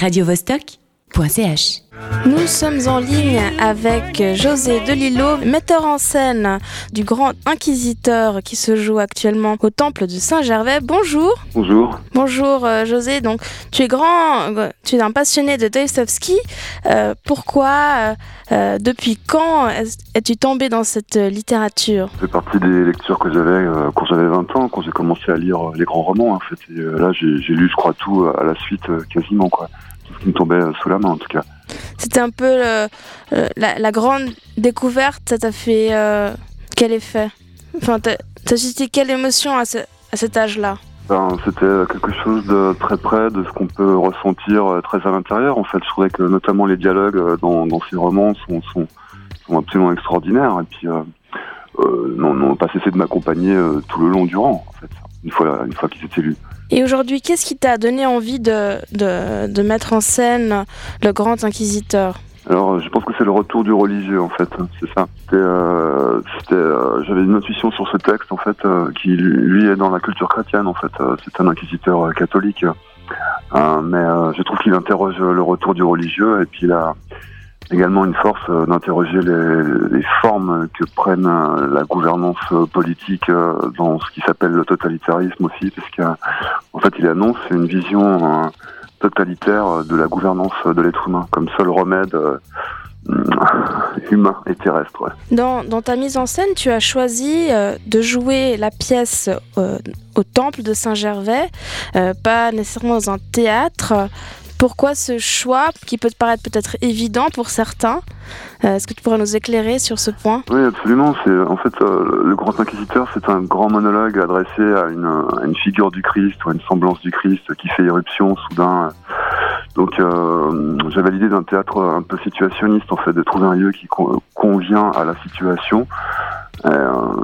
Radio Vostok. Nous sommes en ligne avec José Delillo, metteur en scène du Grand Inquisiteur qui se joue actuellement au Temple de Saint-Gervais. Bonjour. Bonjour. Bonjour euh, José. Donc tu es grand, euh, tu es un passionné de Dostoevsky. Euh, pourquoi, euh, depuis quand es- es-tu tombé dans cette littérature? Ça fait partie des lectures que j'avais euh, quand j'avais 20 ans, quand j'ai commencé à lire les grands romans. En fait. Et, euh, là, j'ai lu, je crois, tout à la suite, euh, quasiment. quoi. Qui me tombait euh, sous la main, en tout cas. C'était un peu le- le- la, la grande découverte. Ça t'a fait euh, quel effet? Enfin, t'as suscité quelle émotion à, ce- à cet âge-là? Ben, C'était euh, quelque chose de très près de ce qu'on peut ressentir euh, très à l'intérieur. En fait, je trouvais que notamment les dialogues euh, dans, dans ces romans sont, sont, sont absolument extraordinaires. Et puis, euh, euh, n'ont pas cessé de m'accompagner euh, tout le long du rang, en fait, une fois, une fois qu'ils étaient lus. Et aujourd'hui, qu'est-ce qui t'a donné envie de, de, mettre en scène le grand inquisiteur? Alors, je pense que c'est le retour du religieux, en fait. C'est ça. Euh, euh, j'avais une intuition sur ce texte, en fait, euh, qui lui est dans la culture chrétienne, en fait. C'est un inquisiteur catholique, mais je trouve qu'il interroge le retour du religieux et puis il a également une force euh, d'interroger les, formes que prennent euh, la gouvernance euh, politique dans ce qui s'appelle le totalitarisme aussi, parce qu'en fait, il annonce une vision totalitaire de la gouvernance de l'être humain comme seul remède humain et terrestre. dans, ta mise en scène, tu as choisi de jouer la pièce au temple de Saint-Gervais, pas nécessairement dans un théâtre. Pourquoi ce choix qui peut paraître peut-être évident pour certains Euh, Est-ce que tu pourrais nous éclairer sur ce point? Oui, absolument. C'est en fait euh, le Grand Inquisiteur, c'est un grand monologue adressé à une, figure du Christ ou à une semblance du Christ qui fait irruption soudain. Donc, euh, j'avais l'idée d'un théâtre un peu situationniste, en fait, de trouver un lieu qui con- convient à la situation.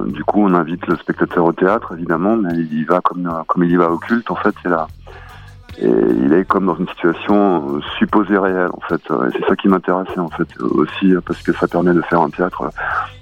Du coup, on invite le spectateur au théâtre, évidemment, mais il y va comme il y va au culte, en fait. C'est là. Et il est comme dans une situation euh, supposée réelle, en fait. Et c'est ça qui m'intéressait, en fait, aussi, parce que ça permet de faire un théâtre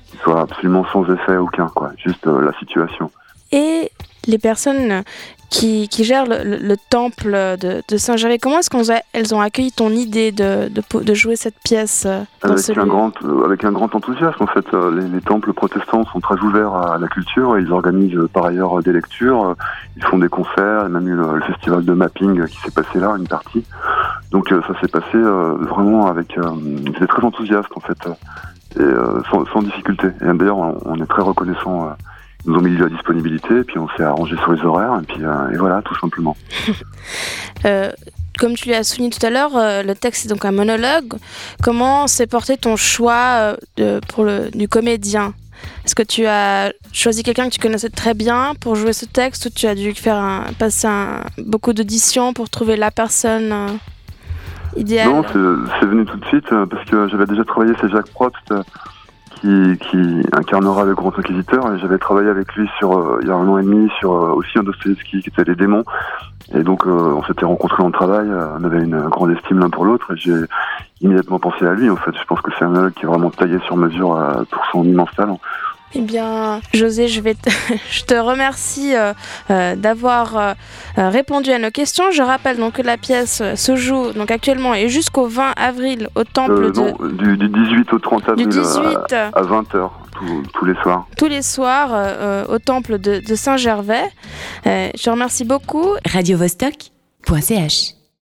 qui soit absolument sans effet aucun, quoi. Juste euh, la situation. Et les personnes qui, qui gèrent le, le- le temple de, de Saint-Gervais, comment est-ce qu'elles ont accueilli ton idée de, de, po- de jouer cette pièce euh, dans Avec ce un, lieu? grand, euh, avec un grand enthousiasme, en fait. Euh, Les, les temples protestants sont très ouverts à la culture ils organisent par ailleurs des lectures. Ils font des concerts, il y a même eu le, le festival de mapping qui s'est passé là, une partie. Donc ça s'est passé vraiment avec... Étaient très enthousiastes, en fait, et euh, sans, sans difficulté. Et d'ailleurs, on, on est très reconnaissant. Ils nous ont mis de la disponibilité, et puis on s'est arrangé sur les horaires, et puis euh, et voilà, tout simplement. Euh, comme tu l'as souligné tout à l'heure, euh, le texte est donc un monologue. Comment s'est porté ton choix de- pour le, du comédien? Est-ce que tu as choisi quelqu'un que tu connaissais très bien pour jouer ce texte ou tu as dû faire un- passer un- beaucoup d'auditions pour trouver la personne euh, idéale? Non, c'est venu tout de suite parce que j'avais déjà travaillé, c'est Jacques Probst qui, qui incarnera le Grand Inquisiteur j'avais travaillé avec lui sur euh, il y a un an et demi sur euh, aussi un Dostoevsky qui était Les Démons et donc euh, on s'était rencontrés en travail, on avait une grande estime l'un pour l'autre et j'ai immédiatement pensé à lui en fait. Je pense que c'est un monologue qui est vraiment taillé sur mesure pour son immense talent. Eh bien, José, je, vais te, je te remercie euh, euh, d'avoir euh, euh, répondu à nos questions. Je rappelle donc que la pièce euh, se joue donc actuellement et jusqu'au 20 avril au temple Euh, de non, du, du 18 au 30 du avril 18 euh, à, 20h tous les soirs. tous les soirs au temple de, de Saint-Gervais. Euh, je te remercie beaucoup radiovostok.ch.